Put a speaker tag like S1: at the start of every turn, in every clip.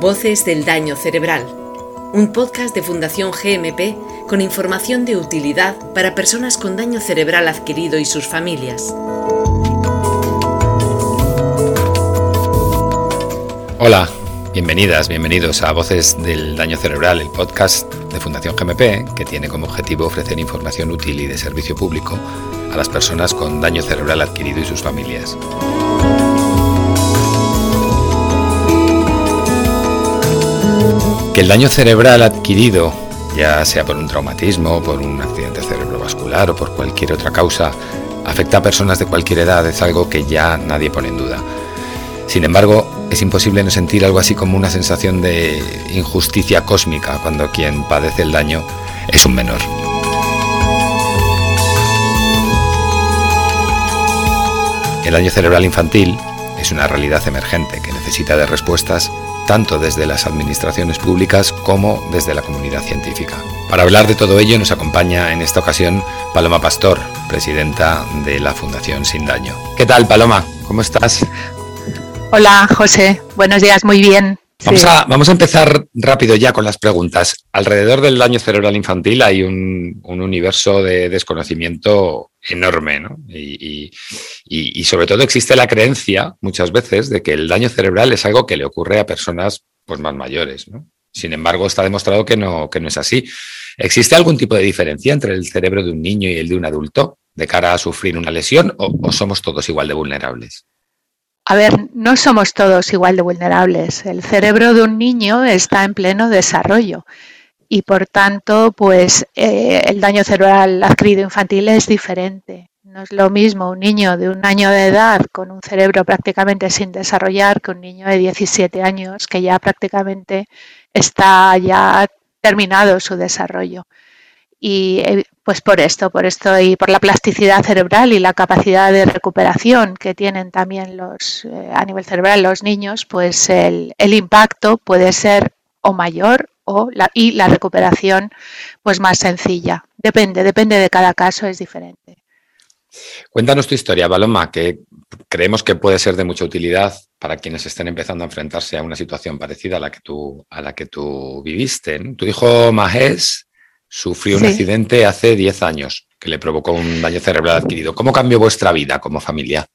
S1: Voces del Daño Cerebral, un podcast de Fundación GMP con información de utilidad para personas con daño cerebral adquirido y sus familias.
S2: Hola, bienvenidas, bienvenidos a Voces del Daño Cerebral, el podcast de Fundación GMP que tiene como objetivo ofrecer información útil y de servicio público a las personas con daño cerebral adquirido y sus familias. Que el daño cerebral adquirido, ya sea por un traumatismo, por un accidente cerebrovascular o por cualquier otra causa, afecta a personas de cualquier edad es algo que ya nadie pone en duda. Sin embargo, es imposible no sentir algo así como una sensación de injusticia cósmica cuando quien padece el daño es un menor. El daño cerebral infantil es una realidad emergente que necesita de respuestas tanto desde las administraciones públicas como desde la comunidad científica. Para hablar de todo ello nos acompaña en esta ocasión Paloma Pastor, presidenta de la Fundación Sin Daño. ¿Qué tal, Paloma? ¿Cómo estás?
S3: Hola, José. Buenos días, muy bien.
S2: Vamos, a, vamos, a, empezar rápido ya con las preguntas. Alrededor del daño cerebral infantil hay un, universo de desconocimiento enorme, ¿no? Y, y, sobre todo existe la creencia muchas veces de que el daño cerebral es algo que le ocurre a personas pues, más mayores, ¿no? Sin embargo, está demostrado que no, que no es así. ¿Existe algún tipo de diferencia entre el cerebro de un niño y el de un adulto de cara a sufrir una lesión o somos todos igual de vulnerables?
S3: A ver, no somos todos igual de vulnerables. El cerebro de un niño está en pleno desarrollo y por tanto, pues eh, el daño cerebral adquirido infantil es diferente. No es lo mismo un niño de un año de edad con un cerebro prácticamente sin desarrollar que un niño de 17 años que ya prácticamente está ya terminado su desarrollo. Y eh, pues por esto, por esto y por la plasticidad cerebral y la capacidad de recuperación que tienen también los eh, a nivel cerebral los niños, pues el, impacto puede ser o mayor o la, y la recuperación pues más sencilla. Depende, depende de cada caso, es diferente.
S2: Cuéntanos tu historia, Baloma, que creemos que puede ser de mucha utilidad para quienes estén empezando a enfrentarse a una situación parecida a la que tú, a la que tú viviste. Tu hijo Majes Sufrió un accidente hace 10 años que le provocó un daño cerebral adquirido. ¿Cómo cambió vuestra vida como familia?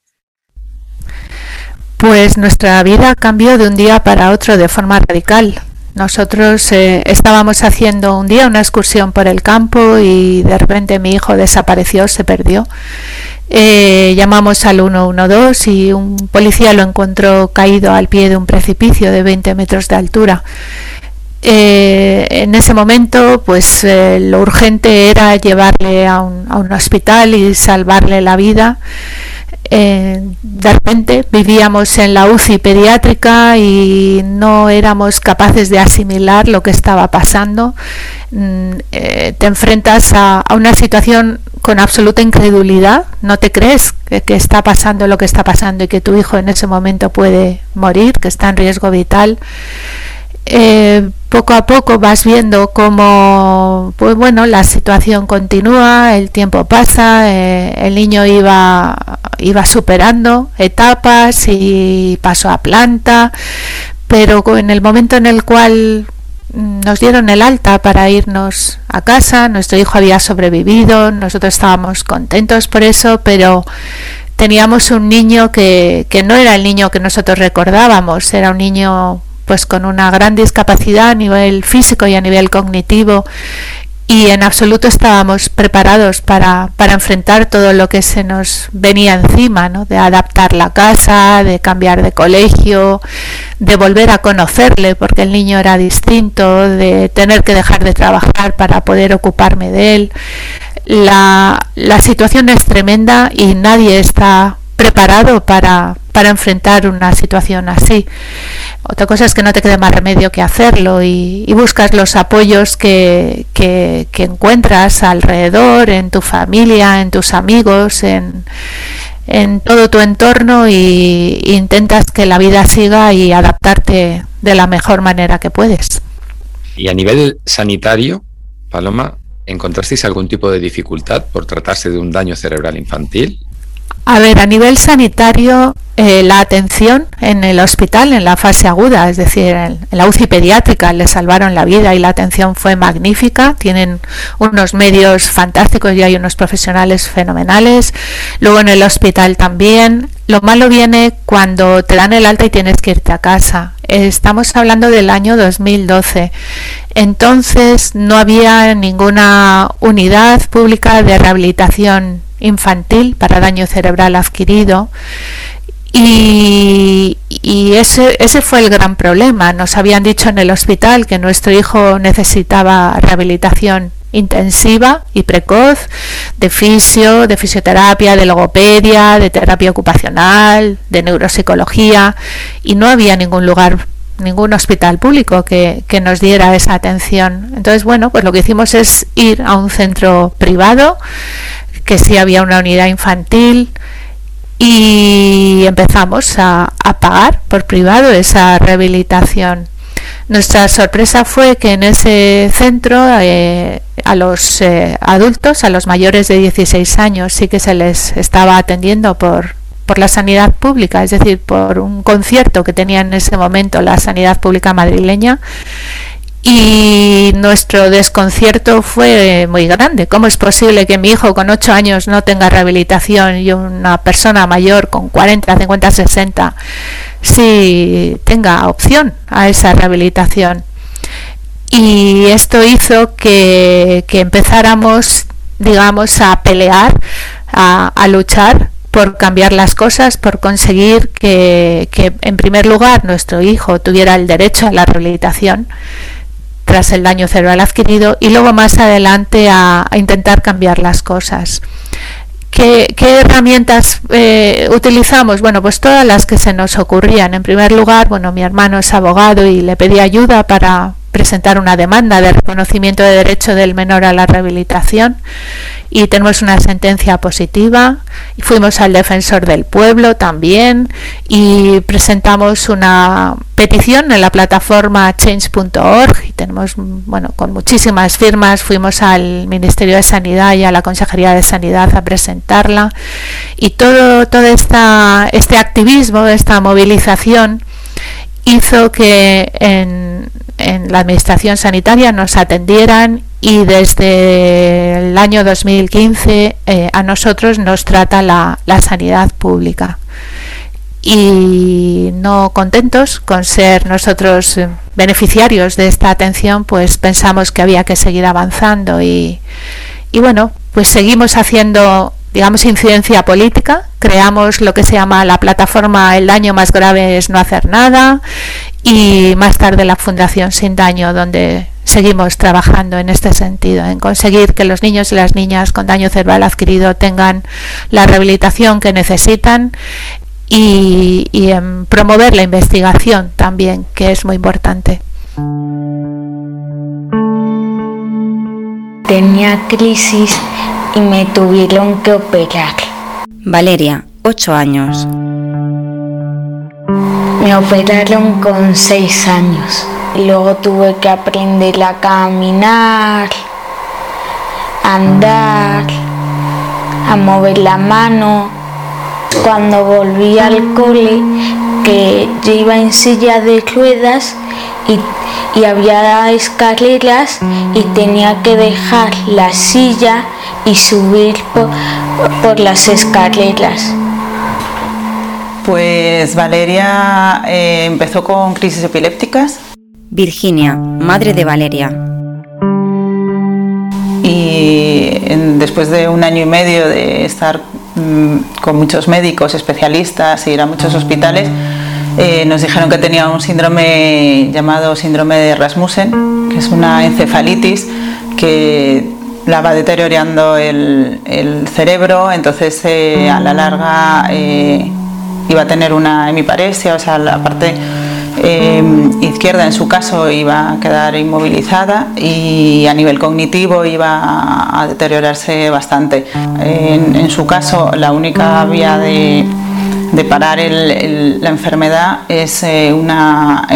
S3: Pues nuestra vida cambió de un día para otro de forma radical. Nosotros eh, estábamos haciendo un día una excursión por el campo y de repente mi hijo desapareció, se perdió. Eh, llamamos al 112 y un policía lo encontró caído al pie de un precipicio de 20 metros de altura. Eh, en ese momento, pues eh, lo urgente era llevarle a un, hospital y salvarle la vida. Eh, de repente vivíamos en la UCI pediátrica y no éramos capaces de asimilar lo que estaba pasando. Mm, te enfrentas a, una situación con absoluta incredulidad, no te crees que, está pasando lo que está pasando y que tu hijo en ese momento puede morir, que está en riesgo vital. Eh, poco a poco vas viendo cómo pues bueno la situación continúa el tiempo pasa eh, el niño iba iba superando etapas y pasó a planta pero en el momento en el cual nos dieron el alta para irnos a casa nuestro hijo había sobrevivido nosotros estábamos contentos por eso pero teníamos un niño que, que no era el niño que nosotros recordábamos era un niño pues con una gran discapacidad a nivel físico y a nivel cognitivo y en absoluto estábamos preparados para, para, enfrentar todo lo que se nos venía encima, ¿no? de adaptar la casa, de cambiar de colegio, de volver a conocerle porque el niño era distinto, de tener que dejar de trabajar para poder ocuparme de él. La, la situación es tremenda y nadie está preparado para, para enfrentar una situación así. Otra cosa es que no te quede más remedio que hacerlo y, buscas los apoyos que, encuentras alrededor, en tu familia, en tus amigos, en, en todo tu entorno y, intentas que la vida siga y adaptarte de la mejor manera que puedes.
S2: Y a nivel sanitario, Paloma, ¿encontrasteis algún tipo de dificultad por tratarse de un daño cerebral infantil?
S3: A ver, a nivel sanitario, eh, la atención en el hospital en la fase aguda, es decir, en, la UCI pediátrica, le salvaron la vida y la atención fue magnífica. Tienen unos medios fantásticos y hay unos profesionales fenomenales. Luego en el hospital también. Lo malo viene cuando te dan el alta y tienes que irte a casa. Estamos hablando del año 2012. Entonces no había ninguna unidad pública de rehabilitación infantil para daño cerebral adquirido. Y, ese, ese fue el gran problema. Nos habían dicho en el hospital que nuestro hijo necesitaba rehabilitación intensiva y precoz de fisio, de fisioterapia, de logopedia, de terapia ocupacional, de neuropsicología y no había ningún lugar ningún hospital público que, que, nos diera esa atención. Entonces, bueno, pues lo que hicimos es ir a un centro privado que sí había una unidad infantil y empezamos a, pagar por privado esa rehabilitación. Nuestra sorpresa fue que en ese centro eh, a los eh, adultos, a los mayores de 16 años, sí que se les estaba atendiendo por, por la sanidad pública, es decir, por un concierto que tenía en ese momento la sanidad pública madrileña y nuestro desconcierto fue muy grande. ¿Cómo es posible que mi hijo con 8 años no tenga rehabilitación y una persona mayor con 40, 50, 60 sí tenga opción a esa rehabilitación? Y esto hizo que, empezáramos, digamos, a pelear, a, luchar por cambiar las cosas, por conseguir que, que, en primer lugar, nuestro hijo tuviera el derecho a la rehabilitación tras el daño cerebral adquirido y luego más adelante a, intentar cambiar las cosas. ¿Qué, herramientas eh, utilizamos? Bueno, pues todas las que se nos ocurrían. En primer lugar, bueno, mi hermano es abogado y le pedí ayuda para presentar una demanda de reconocimiento de derecho del menor a la rehabilitación y tenemos una sentencia positiva. Y fuimos al defensor del pueblo también y presentamos una petición en la plataforma change.org y tenemos, bueno, con muchísimas firmas fuimos al Ministerio de Sanidad y a la Consejería de Sanidad a presentarla y todo, todo esta, este activismo, esta movilización hizo que en, la administración sanitaria nos atendieran y desde el año 2015 eh, a nosotros nos trata la, sanidad pública. Y no contentos con ser nosotros beneficiarios de esta atención, pues pensamos que había que seguir avanzando y bueno, pues seguimos haciendo digamos, incidencia política. Creamos lo que se llama la plataforma El daño más grave es no hacer nada y más tarde la Fundación Sin Daño, donde seguimos trabajando en este sentido, en conseguir que los niños y las niñas con daño cerebral adquirido tengan la rehabilitación que necesitan y, en promover la investigación también, que es muy importante.
S4: Tenía crisis y me tuvieron que operar.
S5: Valeria, 8 años.
S4: Me operaron con 6 años. Luego tuve que aprender a caminar, a andar, a mover la mano. Cuando volví al cole, que yo iba en silla de ruedas y y había escaleras y tenía que dejar la silla y subir por, las escaleras.
S6: Pues Valeria eh, empezó con crisis epilépticas.
S5: Virginia, madre de Valeria.
S6: Y después de un año y medio de estar mm, con muchos médicos, especialistas y ir a muchos hospitales, eh, nos dijeron que tenía un síndrome llamado síndrome de Rasmussen, que es una encefalitis que la va deteriorando el, cerebro, entonces eh, a la larga eh, iba a tener una hemiparesia, o sea, la parte izquierda en su caso iba a quedar inmovilizada y a nivel cognitivo iba a deteriorarse bastante. en su caso, la única vía de de parar la enfermedad es eh, una,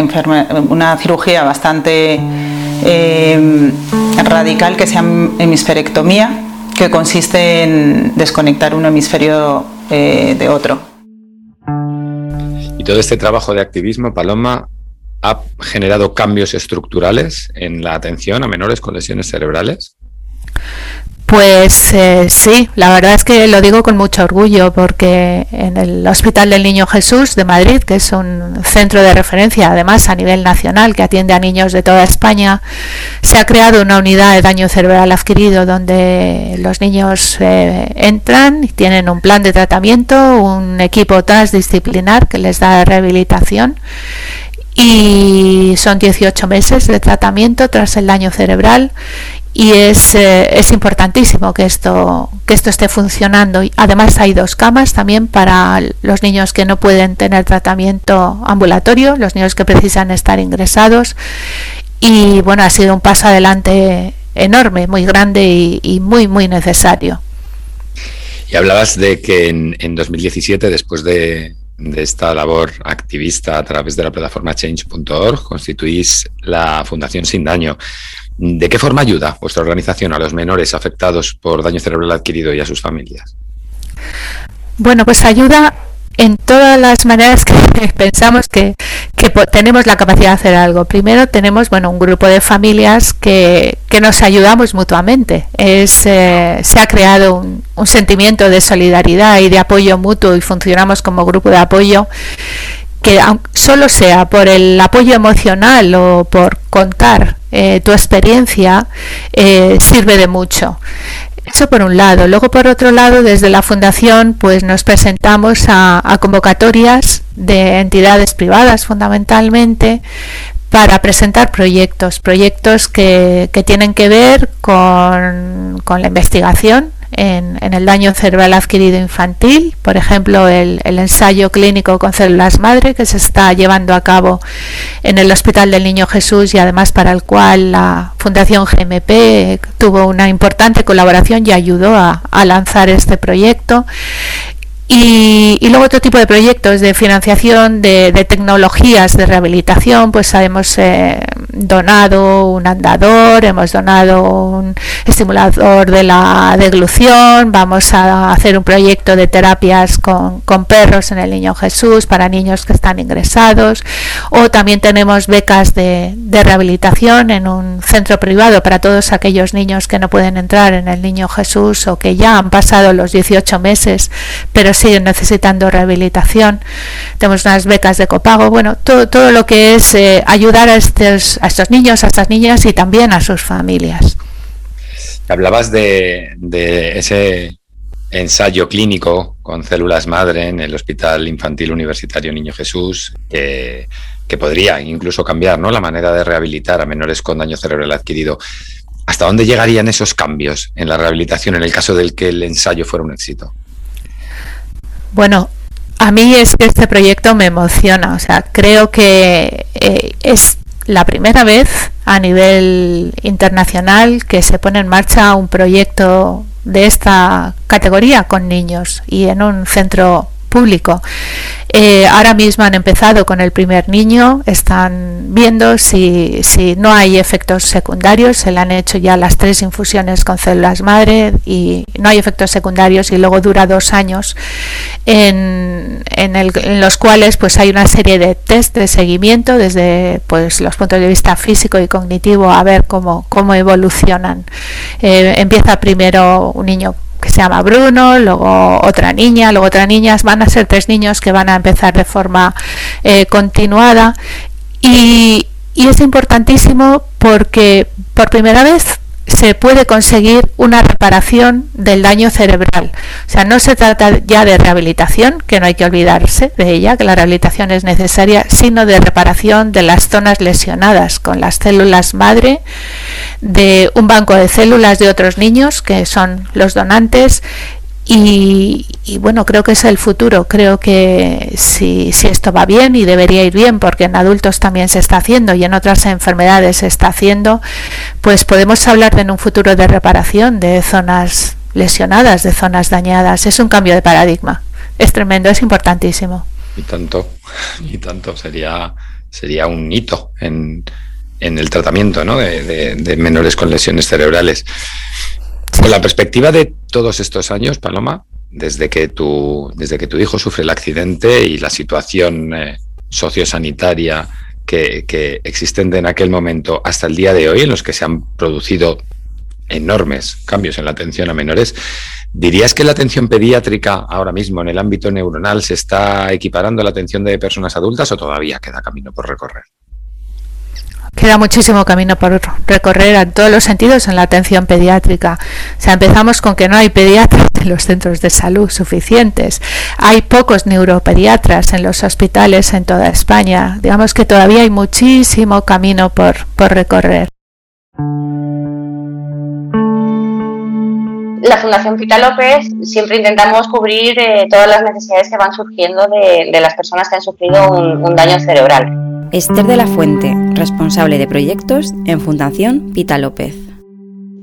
S6: una cirugía bastante eh, radical que se llama hemisferectomía, que consiste en desconectar un hemisferio eh, de otro.
S2: Y todo este trabajo de activismo, Paloma, ha generado cambios estructurales en la atención a menores con lesiones cerebrales.
S3: Pues eh, sí, la verdad es que lo digo con mucho orgullo porque en el Hospital del Niño Jesús de Madrid, que es un centro de referencia además a nivel nacional que atiende a niños de toda España, se ha creado una unidad de daño cerebral adquirido donde los niños eh, entran y tienen un plan de tratamiento, un equipo transdisciplinar que les da rehabilitación y son 18 meses de tratamiento tras el daño cerebral y es, eh, es importantísimo que esto, que esto esté funcionando. Además hay dos camas también para los niños que no pueden tener tratamiento ambulatorio, los niños que precisan estar ingresados. Y bueno, ha sido un paso adelante enorme, muy grande y, muy, muy necesario.
S2: Y hablabas de que en, en 2017, después de, de esta labor activista a través de la plataforma change.org, constituís la Fundación Sin Daño. ¿De qué forma ayuda vuestra organización a los menores afectados por daño cerebral adquirido y a sus familias?
S3: Bueno, pues ayuda en todas las maneras que pensamos que, tenemos la capacidad de hacer algo. Primero tenemos bueno un grupo de familias que, nos ayudamos mutuamente. Es, eh, se ha creado un, un, sentimiento de solidaridad y de apoyo mutuo y funcionamos como grupo de apoyo que solo sea por el apoyo emocional o por contar eh, tu experiencia, eh, sirve de mucho. Eso por un lado. Luego por otro lado, desde la fundación, pues nos presentamos a, convocatorias de entidades privadas fundamentalmente para presentar proyectos, proyectos que, que tienen que ver con, con la investigación en, el daño cerebral adquirido infantil, por ejemplo, el, ensayo clínico con células madre que se está llevando a cabo en el Hospital del Niño Jesús y además para el cual la Fundación GMP tuvo una importante colaboración y ayudó a, lanzar este proyecto. Y, luego otro tipo de proyectos de financiación de, tecnologías de rehabilitación, pues hemos eh, donado un andador, hemos donado un estimulador de la deglución, vamos a hacer un proyecto de terapias con, perros en el Niño Jesús para niños que están ingresados, o también tenemos becas de, rehabilitación en un centro privado para todos aquellos niños que no pueden entrar en el Niño Jesús o que ya han pasado los 18 meses pero siguen necesitando rehabilitación. Tenemos unas becas de copago, bueno, todo, todo lo que es eh, ayudar a estos estos niños, a estas niñas y también a sus familias.
S2: Hablabas de, ese ensayo clínico con células madre en el Hospital Infantil Universitario Niño Jesús, que, podría incluso cambiar ¿no? la manera de rehabilitar a menores con daño cerebral adquirido. ¿Hasta dónde llegarían esos cambios en la rehabilitación en el caso del que el ensayo fuera un éxito?
S3: Bueno, a mí es que este proyecto me emociona, o sea, creo que eh, es la primera vez a nivel internacional que se pone en marcha un proyecto de esta categoría con niños y en un centro público. Eh, ahora mismo han empezado con el primer niño, están viendo si, no hay efectos secundarios, se le han hecho ya las tres infusiones con células madre y no hay efectos secundarios y luego dura dos años en, los cuales pues hay una serie de test de seguimiento desde pues los puntos de vista físico y cognitivo a ver cómo, evolucionan. Eh, empieza primero un niño se llama Bruno, luego otra niña, luego otra niña, van a ser tres niños que van a empezar de forma eh, continuada. Y, y es importantísimo porque por primera vez se puede conseguir una reparación del daño cerebral. O sea, no se trata ya de rehabilitación, que no hay que olvidarse de ella, que la rehabilitación es necesaria, sino de reparación de las zonas lesionadas con las células madre, de un banco de células de otros niños, que son los donantes, y, bueno, creo que es el futuro. Creo que si, si, esto va bien y debería ir bien, porque en adultos también se está haciendo y en otras enfermedades se está haciendo, pues podemos hablar de un futuro de reparación de zonas lesionadas, de zonas dañadas. Es un cambio de paradigma. Es tremendo, es importantísimo.
S2: Y tanto, y tanto sería, sería un hito en, en el tratamiento ¿no? de menores con lesiones cerebrales. Con la perspectiva de todos estos años, Paloma, desde que tu, desde que tu hijo sufre el accidente y la situación eh, sociosanitaria que, que existen en aquel momento hasta el día de hoy, en los que se han producido enormes cambios en la atención a menores, ¿dirías que la atención pediátrica ahora mismo en el ámbito neuronal se está equiparando a la atención de personas adultas o todavía queda camino por recorrer?
S3: Queda muchísimo camino por recorrer en todos los sentidos en la atención pediátrica. O sea, empezamos con que no hay pediatras en los centros de salud suficientes. Hay pocos neuropediatras en los hospitales en toda España. Digamos que todavía hay muchísimo camino por, por recorrer.
S7: La Fundación Pita López siempre intentamos cubrir eh, todas las necesidades que van surgiendo de, las personas que han sufrido un daño cerebral.
S5: Esther de la Fuente, responsable de proyectos en Fundación Pita López.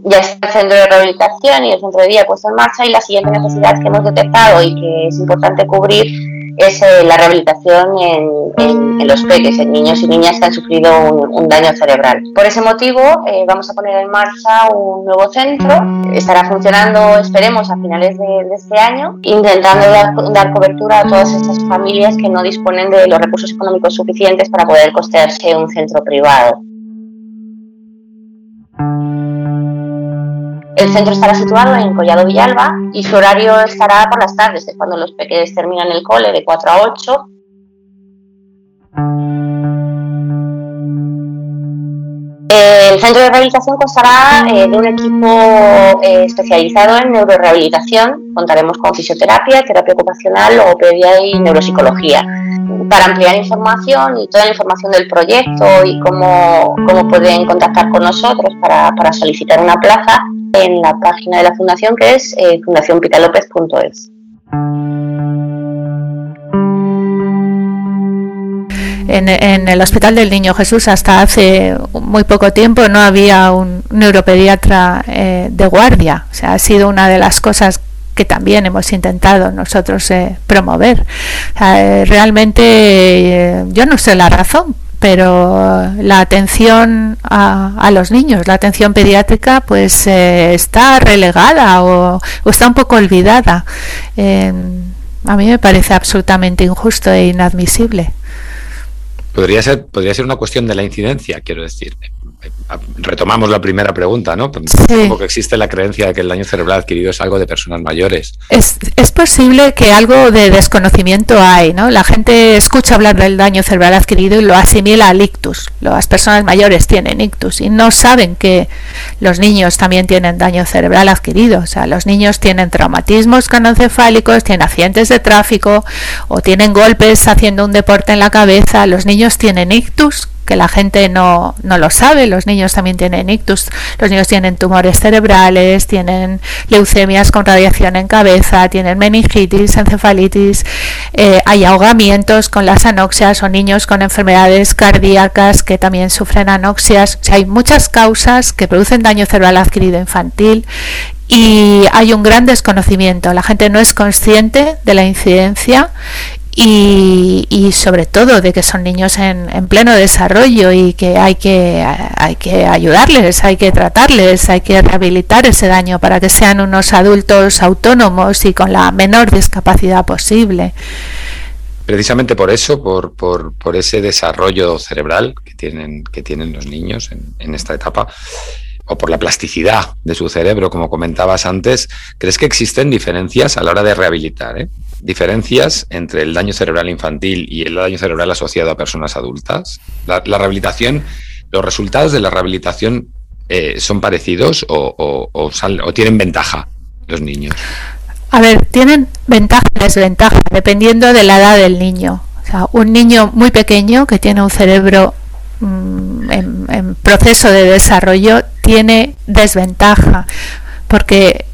S7: Ya está el centro de rehabilitación y el centro de día puesto en marcha y la siguiente necesidad que hemos detectado y que es importante cubrir es eh, la rehabilitación en, los peques, en niños y niñas que han sufrido un, daño cerebral. Por ese motivo eh, vamos a poner en marcha un nuevo centro, estará funcionando, esperemos, a finales de, de este año, intentando dar, dar, cobertura a todas estas familias que no disponen de los recursos económicos suficientes para poder costearse un centro privado. El centro estará situado en Collado Villalba y su horario estará por las tardes, es cuando los pequeños terminan el cole, de 4 a 8. El centro de rehabilitación constará eh, de un equipo eh, especializado en neurorehabilitación. Contaremos con fisioterapia, terapia ocupacional, logopedia y neuropsicología. Para ampliar información y toda la información del proyecto y cómo, cómo pueden contactar con nosotros para, para solicitar una plaza, en la página de la fundación que es eh, fundacionpitalopez.es.
S3: En, en, el Hospital del Niño Jesús hasta hace muy poco tiempo no había un neuropediatra eh, de guardia. O sea, ha sido una de las cosas que también hemos intentado nosotros eh, promover. Eh, realmente eh, yo no sé la razón, pero la atención a, los niños, la atención pediátrica, pues eh, está relegada o, está un poco olvidada. Eh, a mí me parece absolutamente injusto e inadmisible.
S2: Podría ser, podría ser una cuestión de la incidencia, quiero decir retomamos la primera pregunta, ¿no? Sí. Como que existe la creencia de que el daño cerebral adquirido es algo de personas mayores.
S3: Es, es, posible que algo de desconocimiento hay, ¿no? La gente escucha hablar del daño cerebral adquirido y lo asimila al ictus. Las personas mayores tienen ictus y no saben que los niños también tienen daño cerebral adquirido. O sea, los niños tienen traumatismos canoencefálicos, tienen accidentes de tráfico o tienen golpes haciendo un deporte en la cabeza. Los niños tienen ictus que la gente no, no, lo sabe. Los niños también tienen ictus, los niños tienen tumores cerebrales, tienen leucemias con radiación en cabeza, tienen meningitis, encefalitis, eh, hay ahogamientos con las anoxias o niños con enfermedades cardíacas que también sufren anoxias. Hay muchas causas que producen daño cerebral adquirido infantil y hay un gran desconocimiento. La gente no es consciente de la incidencia y, y, sobre todo de que son niños en, en, pleno desarrollo y que hay que hay que ayudarles, hay que tratarles, hay que rehabilitar ese daño para que sean unos adultos autónomos y con la menor discapacidad posible.
S2: Precisamente por eso, por, por, por ese desarrollo cerebral que tienen, que tienen los niños en, en esta etapa, o por la plasticidad de su cerebro, como comentabas antes, ¿crees que existen diferencias a la hora de rehabilitar? Eh? Diferencias entre el daño cerebral infantil y el daño cerebral asociado a personas adultas? La, rehabilitación, los resultados de la rehabilitación eh, son parecidos o, tienen ventaja los niños?
S3: A ver, tienen ventaja y desventaja dependiendo de la edad del niño. O sea, un niño muy pequeño que tiene un cerebro mmm, en, en proceso de desarrollo tiene desventaja porque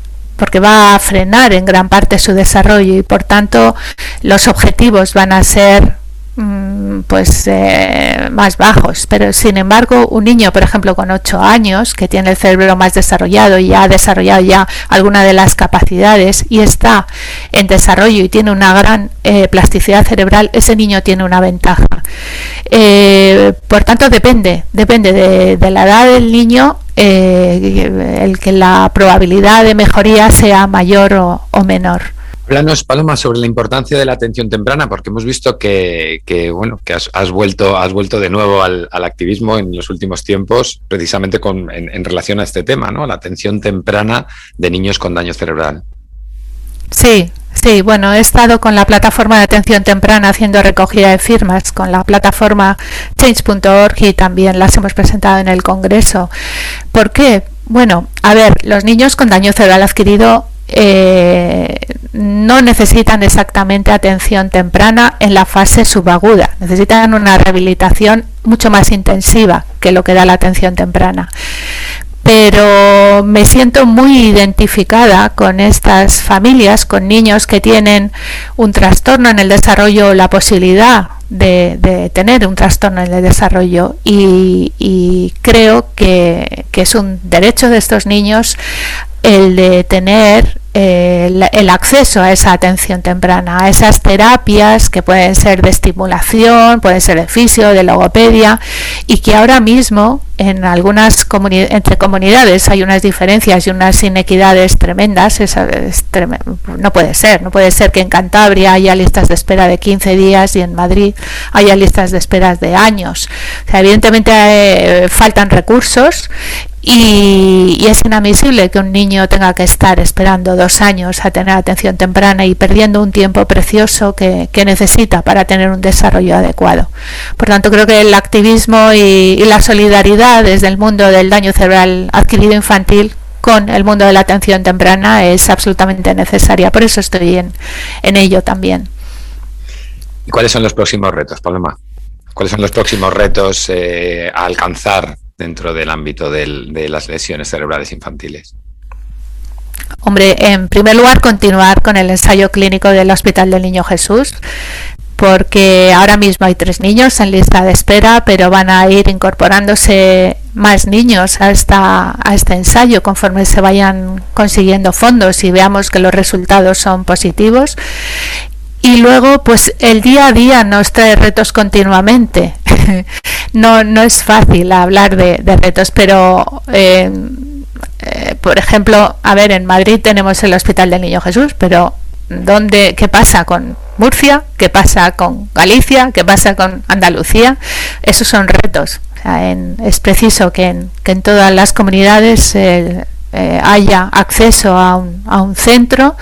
S3: porque va a frenar en gran parte su desarrollo y por tanto los objetivos van a ser mmm, pues eh, más bajos. Pero sin embargo un niño por ejemplo con 8 años que tiene el cerebro más desarrollado y ha desarrollado ya alguna de las capacidades y está en desarrollo y tiene una gran eh, plasticidad cerebral ese niño tiene una ventaja. Eh, por tanto depende depende de, de la edad del niño eh, el que la probabilidad de mejoría sea mayor o, menor.
S2: Háblanos, Paloma, sobre la importancia de la atención temprana, porque hemos visto que, bueno, que has, vuelto, has vuelto de nuevo al, activismo en los últimos tiempos, precisamente con, en, relación a este tema, ¿no? La atención temprana de niños con daño cerebral.
S3: Sí, sí, bueno, he estado con la plataforma de atención temprana haciendo recogida de firmas con la plataforma change.org y también las hemos presentado en el Congreso. ¿Por qué? Bueno, a ver, los niños con daño cerebral adquirido eh, no necesitan exactamente atención temprana en la fase subaguda, necesitan una rehabilitación mucho más intensiva que lo que da la atención temprana. Pero me siento muy identificada con estas familias, con niños que tienen un trastorno en el desarrollo la posibilidad de, tener un trastorno en el desarrollo y, creo que, que, es un derecho de estos niños el de tener eh, el, acceso a esa atención temprana, a esas terapias que pueden ser de estimulación, pueden ser de fisio, de logopedia, y que ahora mismo en algunas entre comunidades hay unas diferencias y unas inequidades tremendas. no puede ser, no puede ser que en Cantabria haya listas de espera de 15 días y en Madrid haya listas de espera de años. evidentemente eh, faltan recursos y, es inadmisible que un niño tenga que estar esperando dos años a tener atención temprana y perdiendo un tiempo precioso que, necesita para tener un desarrollo adecuado. Por tanto, creo que el activismo y, la solidaridad desde el mundo del daño cerebral adquirido infantil con el mundo de la atención temprana es absolutamente necesaria. Por eso estoy en, en ello también.
S2: ¿Y cuáles son los próximos retos, Paloma? ¿Cuáles son los próximos retos eh, a alcanzar dentro del ámbito de las lesiones cerebrales infantiles?
S3: Hombre, en primer lugar, continuar con el ensayo clínico del Hospital del Niño Jesús, porque ahora mismo hay tres niños en lista de espera, pero van a ir incorporándose más niños a, esta, a este ensayo conforme se vayan consiguiendo fondos y veamos que los resultados son positivos. Y luego, pues el día a día nos trae retos continuamente. no, no es fácil hablar de, retos, pero eh, eh, por ejemplo, a ver, en Madrid tenemos el Hospital del Niño Jesús, pero ¿dónde, ¿qué pasa con Murcia? ¿Qué pasa con Galicia? ¿Qué pasa con Andalucía? Esos son retos. es preciso que en, que en, todas las comunidades eh, eh, haya acceso a un, a un centro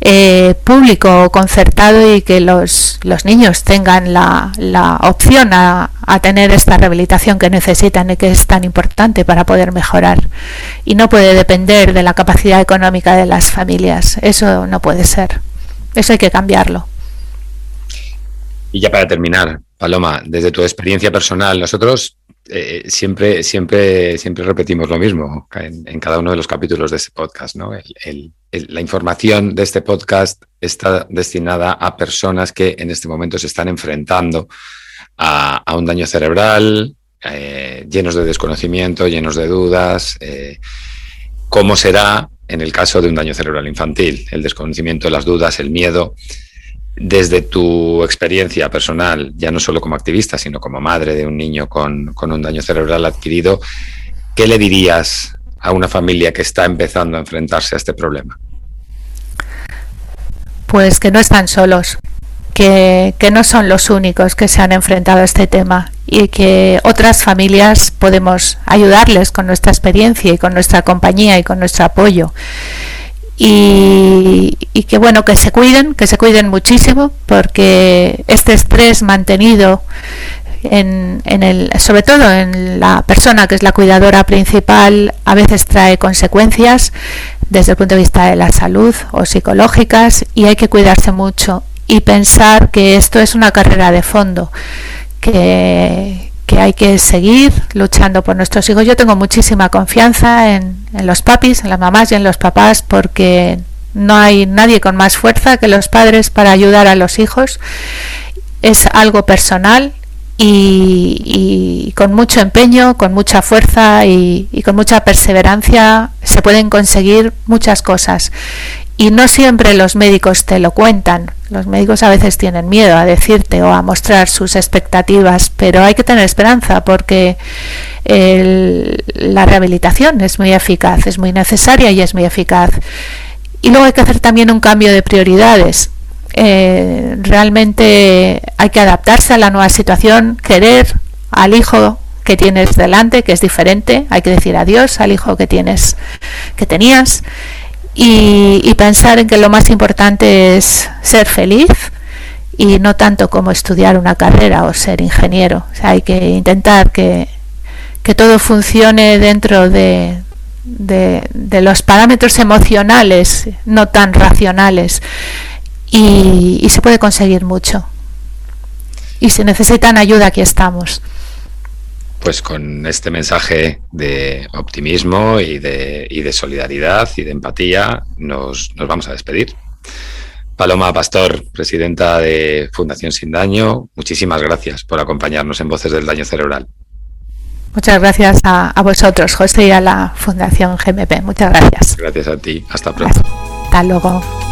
S3: eh, público concertado y que los, los niños tengan la, la opción a, a, tener esta rehabilitación que necesitan y que es tan importante para poder mejorar. Y no puede depender de la capacidad económica de las familias. Eso no puede ser. Eso hay que cambiarlo.
S2: Y ya para terminar, Paloma, desde tu experiencia personal, nosotros eh, siempre, siempre, siempre repetimos lo mismo en, cada uno de los capítulos de este podcast. ¿no? la información de este podcast está destinada a personas que en este momento se están enfrentando a, un daño cerebral, eh, llenos de desconocimiento, llenos de dudas. Eh, ¿Cómo será en el caso de un daño cerebral infantil? El desconocimiento, las dudas, el miedo desde tu experiencia personal, ya no solo como activista, sino como madre de un niño con, un daño cerebral adquirido, ¿qué le dirías a una familia que está empezando a enfrentarse a este problema?
S3: Pues que no están solos, que, no son los únicos que se han enfrentado a este tema y que otras familias podemos ayudarles con nuestra experiencia y con nuestra compañía y con nuestro apoyo y, que bueno que se cuiden que se cuiden muchísimo porque este estrés mantenido en, en, el, sobre todo en la persona que es la cuidadora principal, a veces trae consecuencias desde el punto de vista de la salud o psicológicas y hay que cuidarse mucho y pensar que esto es una carrera de fondo, que, que hay que seguir luchando por nuestros hijos. Yo tengo muchísima confianza en, los papis, en las mamás y en los papás porque no hay nadie con más fuerza que los padres para ayudar a los hijos. Es algo personal y, con mucho empeño, con mucha fuerza y, con mucha perseverancia se pueden conseguir muchas cosas. Y no siempre los médicos te lo cuentan. Los médicos a veces tienen miedo a decirte o a mostrar sus expectativas, pero hay que tener esperanza porque la rehabilitación es muy eficaz, es muy necesaria y es muy eficaz. Y luego hay que hacer también un cambio de prioridades. Eh, realmente hay que adaptarse a la nueva situación, querer al hijo que tienes delante, que es diferente, hay que decir adiós al hijo que tienes, que tenías, y, pensar en que lo más importante es ser feliz y no tanto como estudiar una carrera o ser ingeniero. hay que intentar que, que todo funcione dentro de, de, los parámetros emocionales, no tan racionales, y, se puede conseguir mucho. Y si necesitan ayuda, aquí estamos.
S2: Pues con este mensaje de optimismo y de, y de solidaridad y de empatía nos, nos vamos a despedir. Paloma Pastor, presidenta de Fundación Sin Daño, muchísimas gracias por acompañarnos en Voces del Daño Cerebral.
S3: Muchas gracias a, vosotros, José, y a la Fundación GMP. Muchas gracias.
S2: Gracias a ti. Hasta pronto.
S3: Hasta luego.